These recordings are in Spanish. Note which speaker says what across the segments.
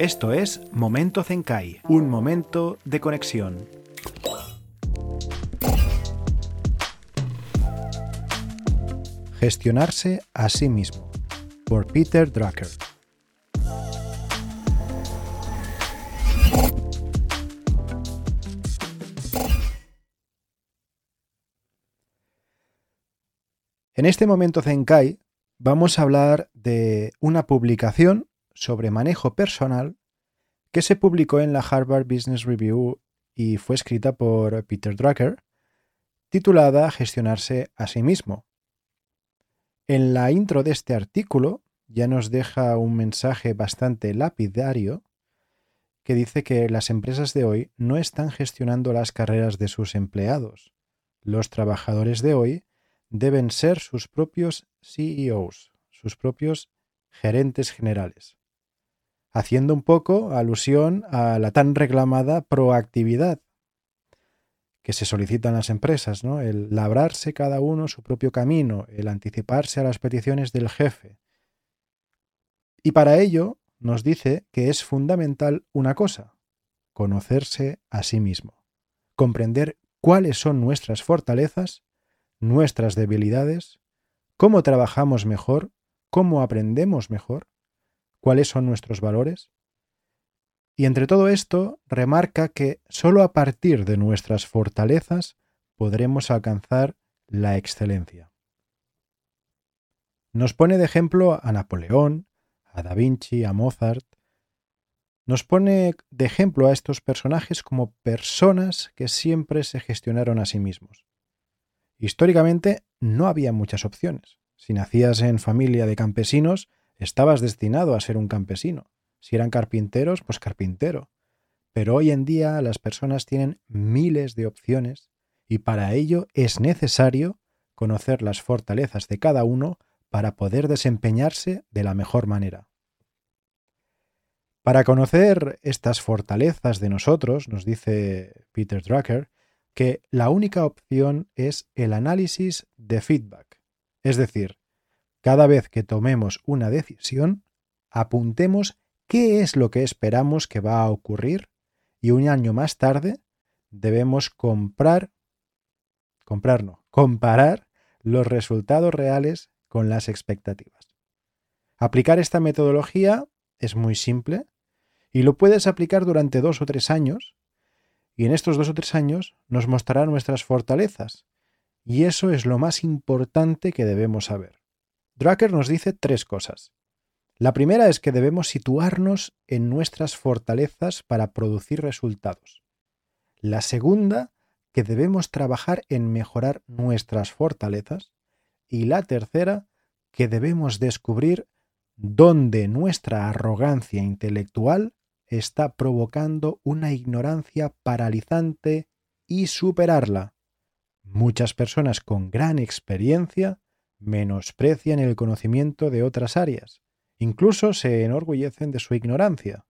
Speaker 1: Esto es Momento Zenkai, un momento de conexión. Gestionarse a sí mismo, por Peter Drucker. En este momento Zenkai vamos a hablar de una publicación sobre manejo personal que se publicó en la Harvard Business Review y fue escrita por Peter Drucker, titulada Gestionarse a sí mismo. En la intro de este artículo ya nos deja un mensaje bastante lapidario que dice que las empresas de hoy no están gestionando las carreras de sus empleados. Los trabajadores de hoy deben ser sus propios CEOs, sus propios gerentes generales haciendo un poco alusión a la tan reclamada proactividad que se solicita en las empresas, ¿no? El labrarse cada uno su propio camino, el anticiparse a las peticiones del jefe. Y para ello nos dice que es fundamental una cosa, conocerse a sí mismo, comprender cuáles son nuestras fortalezas, nuestras debilidades, cómo trabajamos mejor, cómo aprendemos mejor cuáles son nuestros valores. Y entre todo esto, remarca que sólo a partir de nuestras fortalezas podremos alcanzar la excelencia. Nos pone de ejemplo a Napoleón, a Da Vinci, a Mozart. Nos pone de ejemplo a estos personajes como personas que siempre se gestionaron a sí mismos. Históricamente no había muchas opciones. Si nacías en familia de campesinos, estabas destinado a ser un campesino. Si eran carpinteros, pues carpintero. Pero hoy en día las personas tienen miles de opciones y para ello es necesario conocer las fortalezas de cada uno para poder desempeñarse de la mejor manera. Para conocer estas fortalezas de nosotros, nos dice Peter Drucker, que la única opción es el análisis de feedback, es decir, cada vez que tomemos una decisión, apuntemos qué es lo que esperamos que va a ocurrir y un año más tarde debemos comprar, comprar no, comparar los resultados reales con las expectativas. Aplicar esta metodología es muy simple y lo puedes aplicar durante dos o tres años y en estos dos o tres años nos mostrará nuestras fortalezas y eso es lo más importante que debemos saber. Drucker nos dice tres cosas. La primera es que debemos situarnos en nuestras fortalezas para producir resultados. La segunda, que debemos trabajar en mejorar nuestras fortalezas. Y la tercera, que debemos descubrir dónde nuestra arrogancia intelectual está provocando una ignorancia paralizante y superarla. Muchas personas con gran experiencia menosprecian el conocimiento de otras áreas, incluso se enorgullecen de su ignorancia.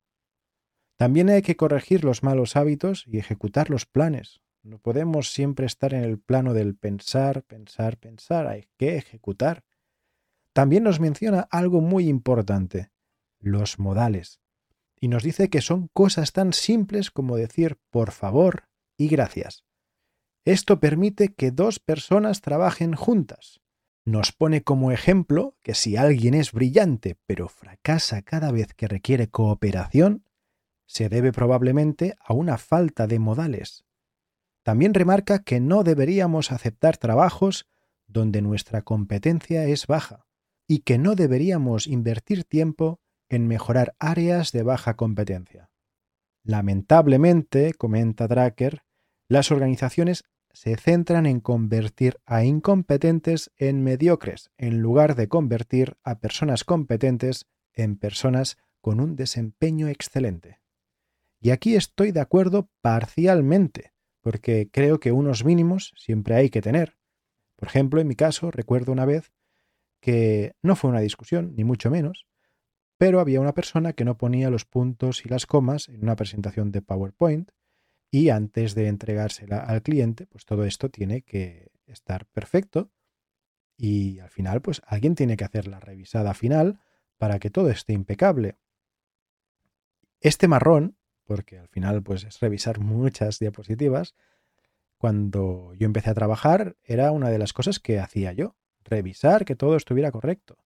Speaker 1: También hay que corregir los malos hábitos y ejecutar los planes. No podemos siempre estar en el plano del pensar, pensar, pensar, hay que ejecutar. También nos menciona algo muy importante, los modales, y nos dice que son cosas tan simples como decir por favor y gracias. Esto permite que dos personas trabajen juntas nos pone como ejemplo que si alguien es brillante pero fracasa cada vez que requiere cooperación, se debe probablemente a una falta de modales. También remarca que no deberíamos aceptar trabajos donde nuestra competencia es baja y que no deberíamos invertir tiempo en mejorar áreas de baja competencia. Lamentablemente, comenta Drucker, las organizaciones se centran en convertir a incompetentes en mediocres, en lugar de convertir a personas competentes en personas con un desempeño excelente. Y aquí estoy de acuerdo parcialmente, porque creo que unos mínimos siempre hay que tener. Por ejemplo, en mi caso, recuerdo una vez que no fue una discusión, ni mucho menos, pero había una persona que no ponía los puntos y las comas en una presentación de PowerPoint y antes de entregársela al cliente, pues todo esto tiene que estar perfecto y al final pues alguien tiene que hacer la revisada final para que todo esté impecable. Este marrón, porque al final pues es revisar muchas diapositivas, cuando yo empecé a trabajar era una de las cosas que hacía yo, revisar que todo estuviera correcto.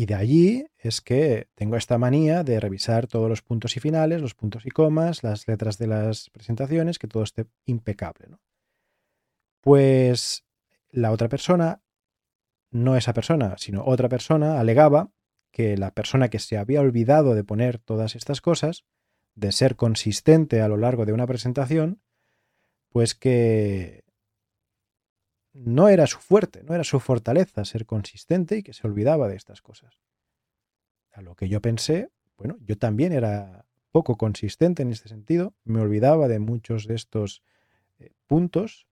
Speaker 1: Y de allí es que tengo esta manía de revisar todos los puntos y finales, los puntos y comas, las letras de las presentaciones, que todo esté impecable. Pues la otra persona, no esa persona, sino otra persona, alegaba que la persona que se había olvidado de poner todas estas cosas, de ser consistente a lo largo de una presentación, pues que no era su fuerte, no era su fortaleza ser consistente y que se olvidaba de estas cosas. A lo que yo pensé, bueno, yo también era poco consistente en este sentido, me olvidaba de muchos de estos eh, puntos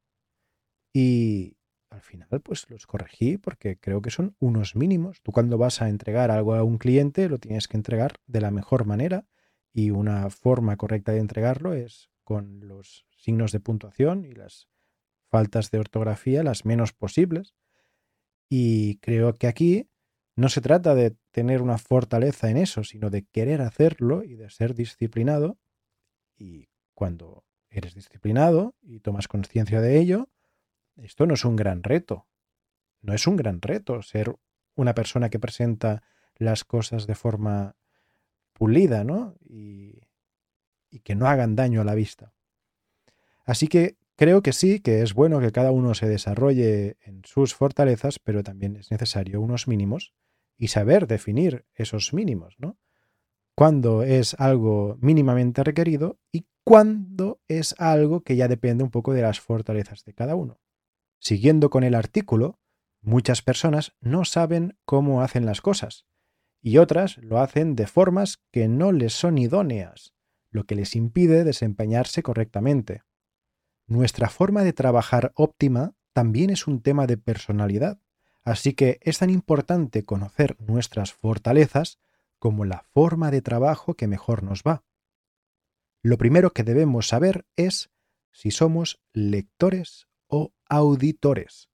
Speaker 1: y al final pues los corregí porque creo que son unos mínimos. Tú cuando vas a entregar algo a un cliente lo tienes que entregar de la mejor manera y una forma correcta de entregarlo es con los signos de puntuación y las faltas de ortografía las menos posibles. Y creo que aquí no se trata de tener una fortaleza en eso, sino de querer hacerlo y de ser disciplinado. Y cuando eres disciplinado y tomas conciencia de ello, esto no es un gran reto. No es un gran reto ser una persona que presenta las cosas de forma pulida, ¿no? Y, y que no hagan daño a la vista. Así que Creo que sí, que es bueno que cada uno se desarrolle en sus fortalezas, pero también es necesario unos mínimos y saber definir esos mínimos, ¿no? Cuándo es algo mínimamente requerido y cuándo es algo que ya depende un poco de las fortalezas de cada uno. Siguiendo con el artículo, muchas personas no saben cómo hacen las cosas y otras lo hacen de formas que no les son idóneas, lo que les impide desempeñarse correctamente. Nuestra forma de trabajar óptima también es un tema de personalidad, así que es tan importante conocer nuestras fortalezas como la forma de trabajo que mejor nos va. Lo primero que debemos saber es si somos lectores o auditores.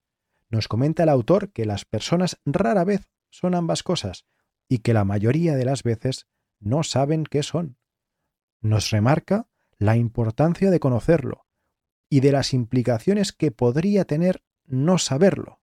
Speaker 1: Nos comenta el autor que las personas rara vez son ambas cosas y que la mayoría de las veces no saben qué son. Nos remarca la importancia de conocerlo, y de las implicaciones que podría tener no saberlo.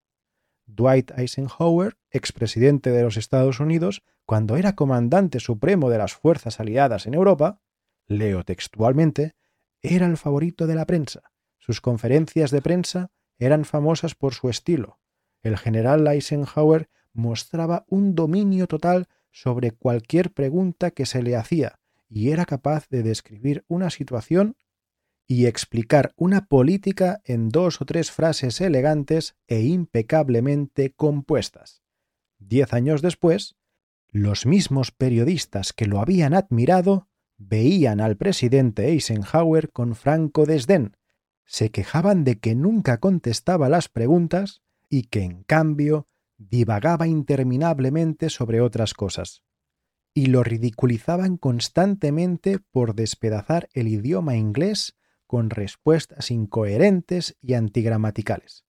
Speaker 1: Dwight Eisenhower, expresidente de los Estados Unidos, cuando era comandante supremo de las fuerzas aliadas en Europa, leo textualmente, era el favorito de la prensa. Sus conferencias de prensa eran famosas por su estilo. El general Eisenhower mostraba un dominio total sobre cualquier pregunta que se le hacía y era capaz de describir una situación y explicar una política en dos o tres frases elegantes e impecablemente compuestas. Diez años después, los mismos periodistas que lo habían admirado veían al presidente Eisenhower con franco desdén, se quejaban de que nunca contestaba las preguntas y que, en cambio, divagaba interminablemente sobre otras cosas. Y lo ridiculizaban constantemente por despedazar el idioma inglés con respuestas incoherentes y antigramaticales.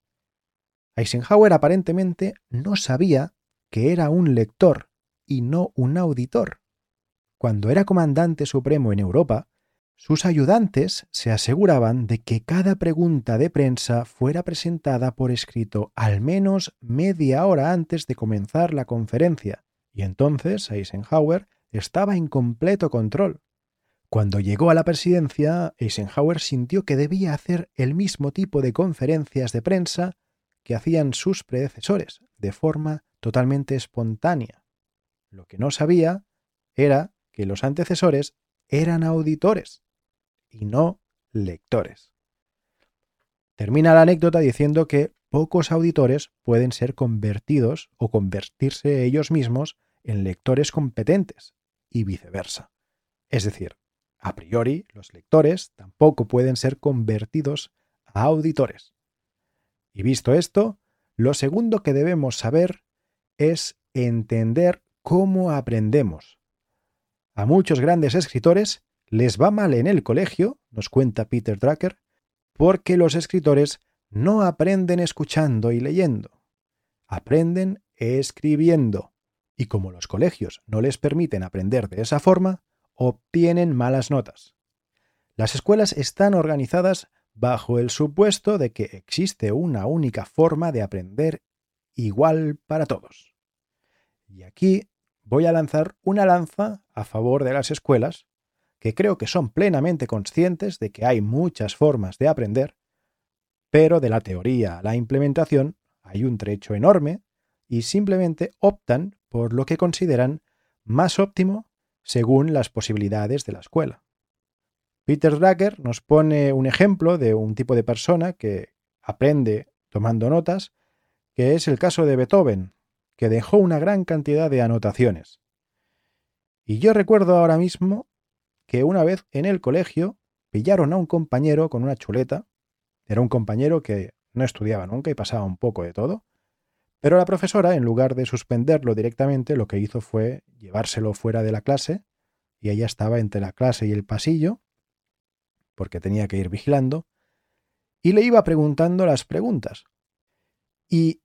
Speaker 1: Eisenhower aparentemente no sabía que era un lector y no un auditor. Cuando era comandante supremo en Europa, sus ayudantes se aseguraban de que cada pregunta de prensa fuera presentada por escrito al menos media hora antes de comenzar la conferencia, y entonces Eisenhower estaba en completo control. Cuando llegó a la presidencia, Eisenhower sintió que debía hacer el mismo tipo de conferencias de prensa que hacían sus predecesores, de forma totalmente espontánea. Lo que no sabía era que los antecesores eran auditores y no lectores. Termina la anécdota diciendo que pocos auditores pueden ser convertidos o convertirse ellos mismos en lectores competentes y viceversa. Es decir, a priori, los lectores tampoco pueden ser convertidos a auditores. Y visto esto, lo segundo que debemos saber es entender cómo aprendemos. A muchos grandes escritores les va mal en el colegio, nos cuenta Peter Drucker, porque los escritores no aprenden escuchando y leyendo, aprenden escribiendo. Y como los colegios no les permiten aprender de esa forma, obtienen malas notas. Las escuelas están organizadas bajo el supuesto de que existe una única forma de aprender igual para todos. Y aquí voy a lanzar una lanza a favor de las escuelas, que creo que son plenamente conscientes de que hay muchas formas de aprender, pero de la teoría a la implementación hay un trecho enorme y simplemente optan por lo que consideran más óptimo según las posibilidades de la escuela. Peter Drucker nos pone un ejemplo de un tipo de persona que aprende tomando notas, que es el caso de Beethoven, que dejó una gran cantidad de anotaciones. Y yo recuerdo ahora mismo que una vez en el colegio pillaron a un compañero con una chuleta, era un compañero que no estudiaba nunca y pasaba un poco de todo, pero la profesora, en lugar de suspenderlo directamente, lo que hizo fue llevárselo fuera de la clase, y ella estaba entre la clase y el pasillo, porque tenía que ir vigilando, y le iba preguntando las preguntas. Y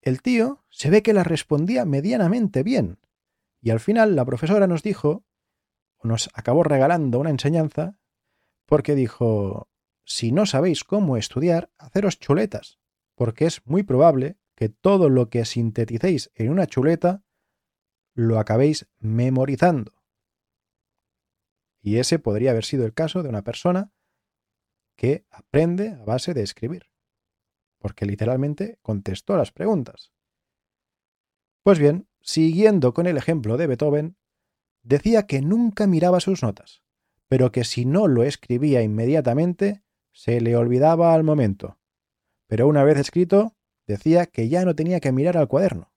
Speaker 1: el tío se ve que las respondía medianamente bien, y al final la profesora nos dijo, o nos acabó regalando una enseñanza, porque dijo, si no sabéis cómo estudiar, haceros chuletas, porque es muy probable que todo lo que sinteticéis en una chuleta lo acabéis memorizando. Y ese podría haber sido el caso de una persona que aprende a base de escribir, porque literalmente contestó las preguntas. Pues bien, siguiendo con el ejemplo de Beethoven, decía que nunca miraba sus notas, pero que si no lo escribía inmediatamente, se le olvidaba al momento. Pero una vez escrito, decía que ya no tenía que mirar al cuaderno.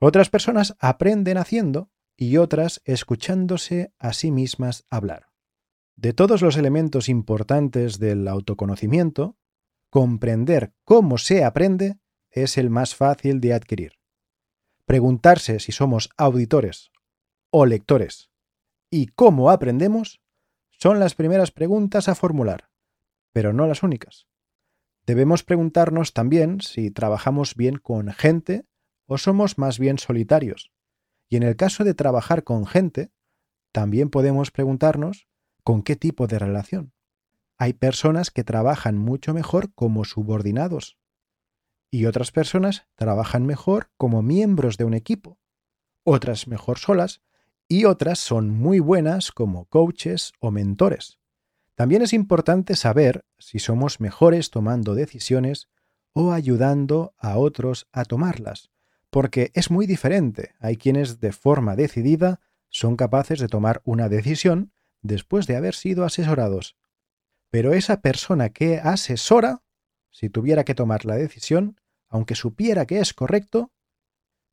Speaker 1: Otras personas aprenden haciendo y otras escuchándose a sí mismas hablar. De todos los elementos importantes del autoconocimiento, comprender cómo se aprende es el más fácil de adquirir. Preguntarse si somos auditores o lectores y cómo aprendemos son las primeras preguntas a formular, pero no las únicas. Debemos preguntarnos también si trabajamos bien con gente o somos más bien solitarios. Y en el caso de trabajar con gente, también podemos preguntarnos con qué tipo de relación. Hay personas que trabajan mucho mejor como subordinados y otras personas trabajan mejor como miembros de un equipo, otras mejor solas y otras son muy buenas como coaches o mentores. También es importante saber si somos mejores tomando decisiones o ayudando a otros a tomarlas, porque es muy diferente. Hay quienes de forma decidida son capaces de tomar una decisión después de haber sido asesorados. Pero esa persona que asesora, si tuviera que tomar la decisión, aunque supiera que es correcto,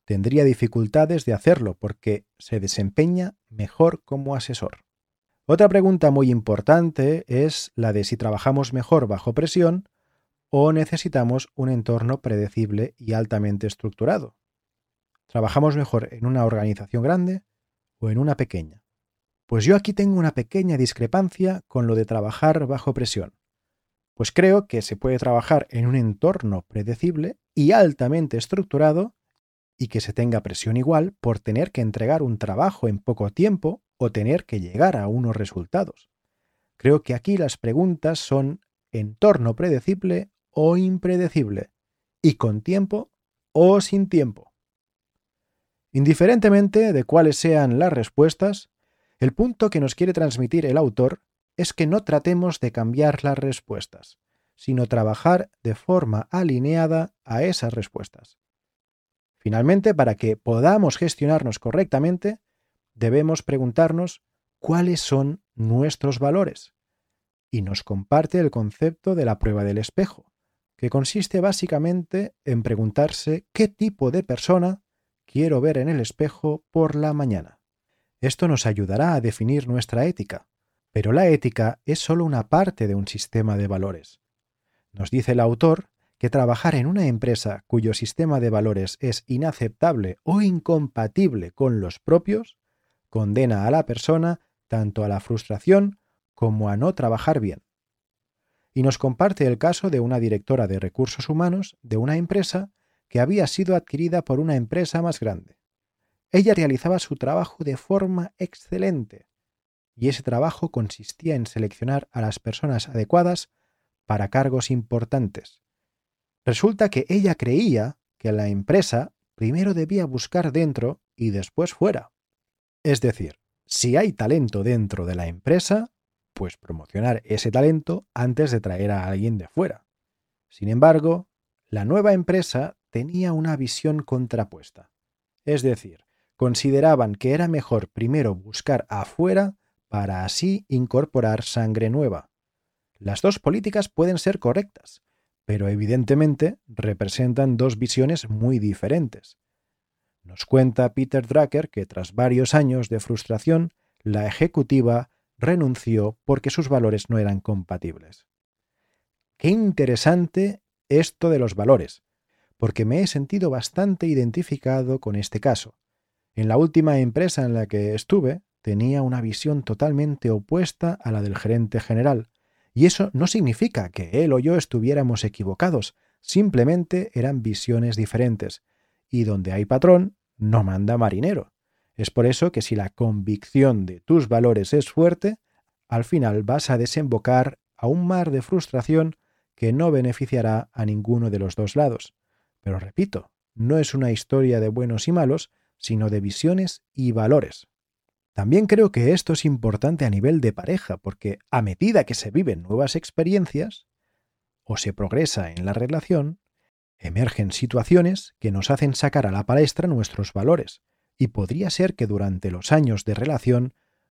Speaker 1: tendría dificultades de hacerlo porque se desempeña mejor como asesor. Otra pregunta muy importante es la de si trabajamos mejor bajo presión o necesitamos un entorno predecible y altamente estructurado. ¿Trabajamos mejor en una organización grande o en una pequeña? Pues yo aquí tengo una pequeña discrepancia con lo de trabajar bajo presión. Pues creo que se puede trabajar en un entorno predecible y altamente estructurado y que se tenga presión igual por tener que entregar un trabajo en poco tiempo o tener que llegar a unos resultados. Creo que aquí las preguntas son entorno predecible o impredecible, y con tiempo o sin tiempo. Indiferentemente de cuáles sean las respuestas, el punto que nos quiere transmitir el autor es que no tratemos de cambiar las respuestas, sino trabajar de forma alineada a esas respuestas. Finalmente, para que podamos gestionarnos correctamente, debemos preguntarnos cuáles son nuestros valores. Y nos comparte el concepto de la prueba del espejo, que consiste básicamente en preguntarse qué tipo de persona quiero ver en el espejo por la mañana. Esto nos ayudará a definir nuestra ética, pero la ética es solo una parte de un sistema de valores. Nos dice el autor que trabajar en una empresa cuyo sistema de valores es inaceptable o incompatible con los propios condena a la persona tanto a la frustración como a no trabajar bien. Y nos comparte el caso de una directora de recursos humanos de una empresa que había sido adquirida por una empresa más grande. Ella realizaba su trabajo de forma excelente, y ese trabajo consistía en seleccionar a las personas adecuadas para cargos importantes. Resulta que ella creía que la empresa primero debía buscar dentro y después fuera. Es decir, si hay talento dentro de la empresa, pues promocionar ese talento antes de traer a alguien de fuera. Sin embargo, la nueva empresa tenía una visión contrapuesta. Es decir, consideraban que era mejor primero buscar afuera para así incorporar sangre nueva. Las dos políticas pueden ser correctas, pero evidentemente representan dos visiones muy diferentes. Nos cuenta Peter Drucker que tras varios años de frustración, la ejecutiva renunció porque sus valores no eran compatibles. Qué interesante esto de los valores, porque me he sentido bastante identificado con este caso. En la última empresa en la que estuve, tenía una visión totalmente opuesta a la del gerente general, y eso no significa que él o yo estuviéramos equivocados, simplemente eran visiones diferentes, y donde hay patrón, no manda marinero. Es por eso que si la convicción de tus valores es fuerte, al final vas a desembocar a un mar de frustración que no beneficiará a ninguno de los dos lados. Pero repito, no es una historia de buenos y malos, sino de visiones y valores. También creo que esto es importante a nivel de pareja, porque a medida que se viven nuevas experiencias o se progresa en la relación, emergen situaciones que nos hacen sacar a la palestra nuestros valores, y podría ser que durante los años de relación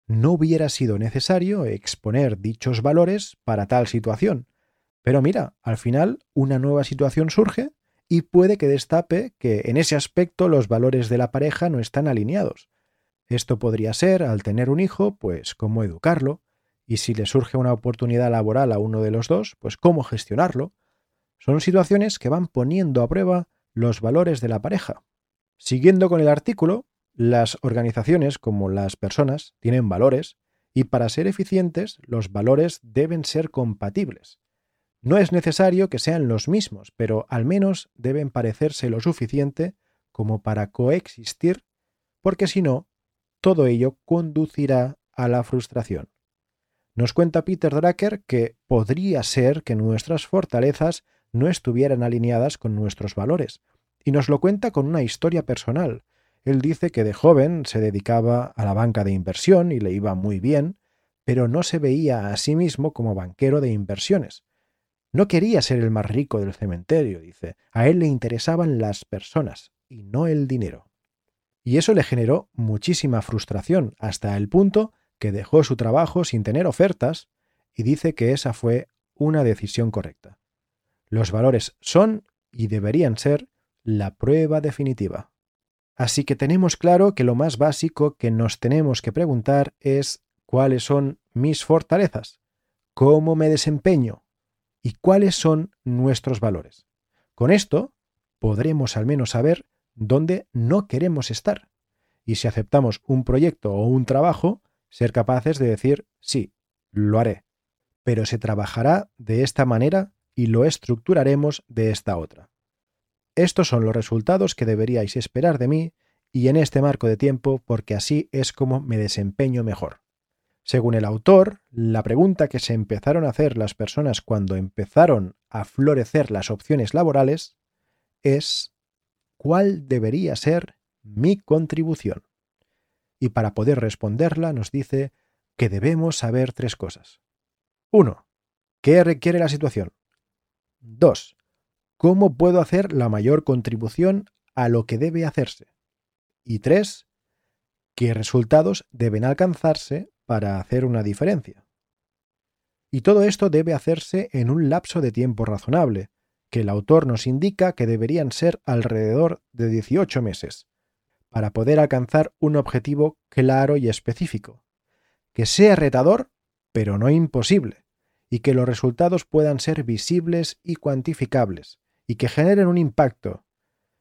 Speaker 1: no hubiera sido necesario exponer dichos valores para tal situación. Pero mira, al final una nueva situación surge y puede que destape que en ese aspecto los valores de la pareja no están alineados. Esto podría ser, al tener un hijo, pues cómo educarlo, y si le surge una oportunidad laboral a uno de los dos, pues cómo gestionarlo. Son situaciones que van poniendo a prueba los valores de la pareja. Siguiendo con el artículo, las organizaciones, como las personas, tienen valores y para ser eficientes los valores deben ser compatibles. No es necesario que sean los mismos, pero al menos deben parecerse lo suficiente como para coexistir, porque si no, todo ello conducirá a la frustración. Nos cuenta Peter Drucker que podría ser que nuestras fortalezas no estuvieran alineadas con nuestros valores, y nos lo cuenta con una historia personal. Él dice que de joven se dedicaba a la banca de inversión y le iba muy bien, pero no se veía a sí mismo como banquero de inversiones. No quería ser el más rico del cementerio, dice. A él le interesaban las personas y no el dinero y eso le generó muchísima frustración, hasta el punto que dejó su trabajo sin tener ofertas y dice que esa fue una decisión correcta. Los valores son y deberían ser la prueba definitiva. Así que tenemos claro que lo más básico que nos tenemos que preguntar es cuáles son mis fortalezas, cómo me desempeño y cuáles son nuestros valores. Con esto podremos al menos saber donde no queremos estar. Y si aceptamos un proyecto o un trabajo, ser capaces de decir, sí, lo haré. Pero se trabajará de esta manera y lo estructuraremos de esta otra. Estos son los resultados que deberíais esperar de mí y en este marco de tiempo porque así es como me desempeño mejor. Según el autor, la pregunta que se empezaron a hacer las personas cuando empezaron a florecer las opciones laborales es cuál debería ser mi contribución. Y para poder responderla nos dice que debemos saber tres cosas. 1. ¿Qué requiere la situación? 2. ¿Cómo puedo hacer la mayor contribución a lo que debe hacerse? Y 3. ¿Qué resultados deben alcanzarse para hacer una diferencia? Y todo esto debe hacerse en un lapso de tiempo razonable, que el autor nos indica que deberían ser alrededor de 18 meses, para poder alcanzar un objetivo claro y específico, que sea retador, pero no imposible, y que los resultados puedan ser visibles y cuantificables, y que generen un impacto.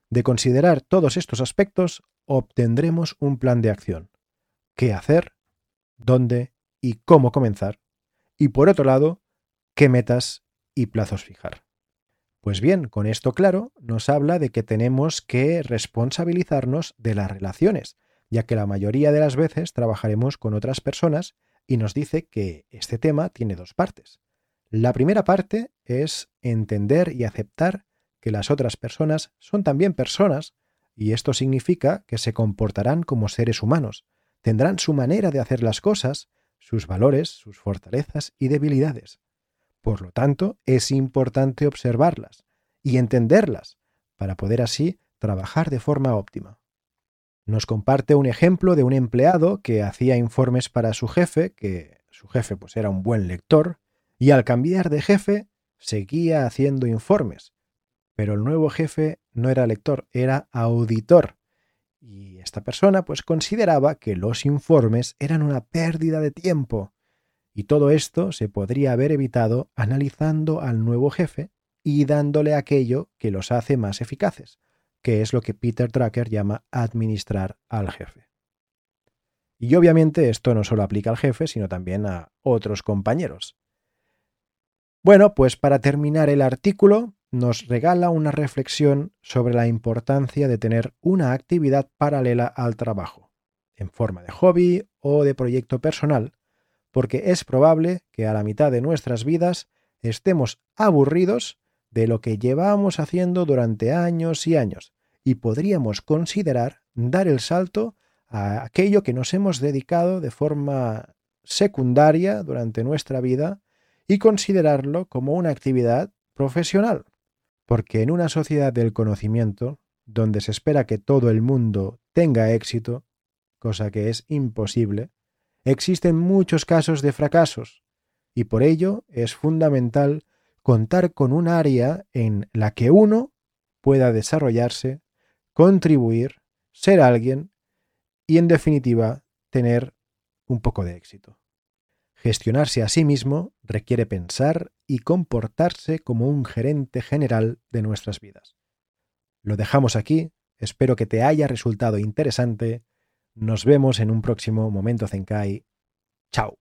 Speaker 1: De considerar todos estos aspectos, obtendremos un plan de acción. ¿Qué hacer? ¿Dónde? ¿Y cómo comenzar? Y por otro lado, ¿qué metas y plazos fijar? Pues bien, con esto claro, nos habla de que tenemos que responsabilizarnos de las relaciones, ya que la mayoría de las veces trabajaremos con otras personas y nos dice que este tema tiene dos partes. La primera parte es entender y aceptar que las otras personas son también personas, y esto significa que se comportarán como seres humanos, tendrán su manera de hacer las cosas, sus valores, sus fortalezas y debilidades. Por lo tanto, es importante observarlas y entenderlas para poder así trabajar de forma óptima. Nos comparte un ejemplo de un empleado que hacía informes para su jefe, que su jefe pues era un buen lector, y al cambiar de jefe seguía haciendo informes. Pero el nuevo jefe no era lector, era auditor. Y esta persona pues consideraba que los informes eran una pérdida de tiempo. Y todo esto se podría haber evitado analizando al nuevo jefe y dándole aquello que los hace más eficaces, que es lo que Peter Drucker llama administrar al jefe. Y obviamente esto no solo aplica al jefe, sino también a otros compañeros. Bueno, pues para terminar el artículo, nos regala una reflexión sobre la importancia de tener una actividad paralela al trabajo, en forma de hobby o de proyecto personal, porque es probable que a la mitad de nuestras vidas estemos aburridos de lo que llevamos haciendo durante años y años, y podríamos considerar dar el salto a aquello que nos hemos dedicado de forma secundaria durante nuestra vida y considerarlo como una actividad profesional. Porque en una sociedad del conocimiento, donde se espera que todo el mundo tenga éxito, cosa que es imposible, existen muchos casos de fracasos, y por ello es fundamental contar con un área en la que uno pueda desarrollarse, contribuir, ser alguien y en definitiva tener un poco de éxito. Gestionarse a sí mismo requiere pensar y comportarse como un gerente general de nuestras vidas. Lo dejamos aquí, espero que te haya resultado interesante. Nos vemos en un próximo Momento Zenkai. Chao.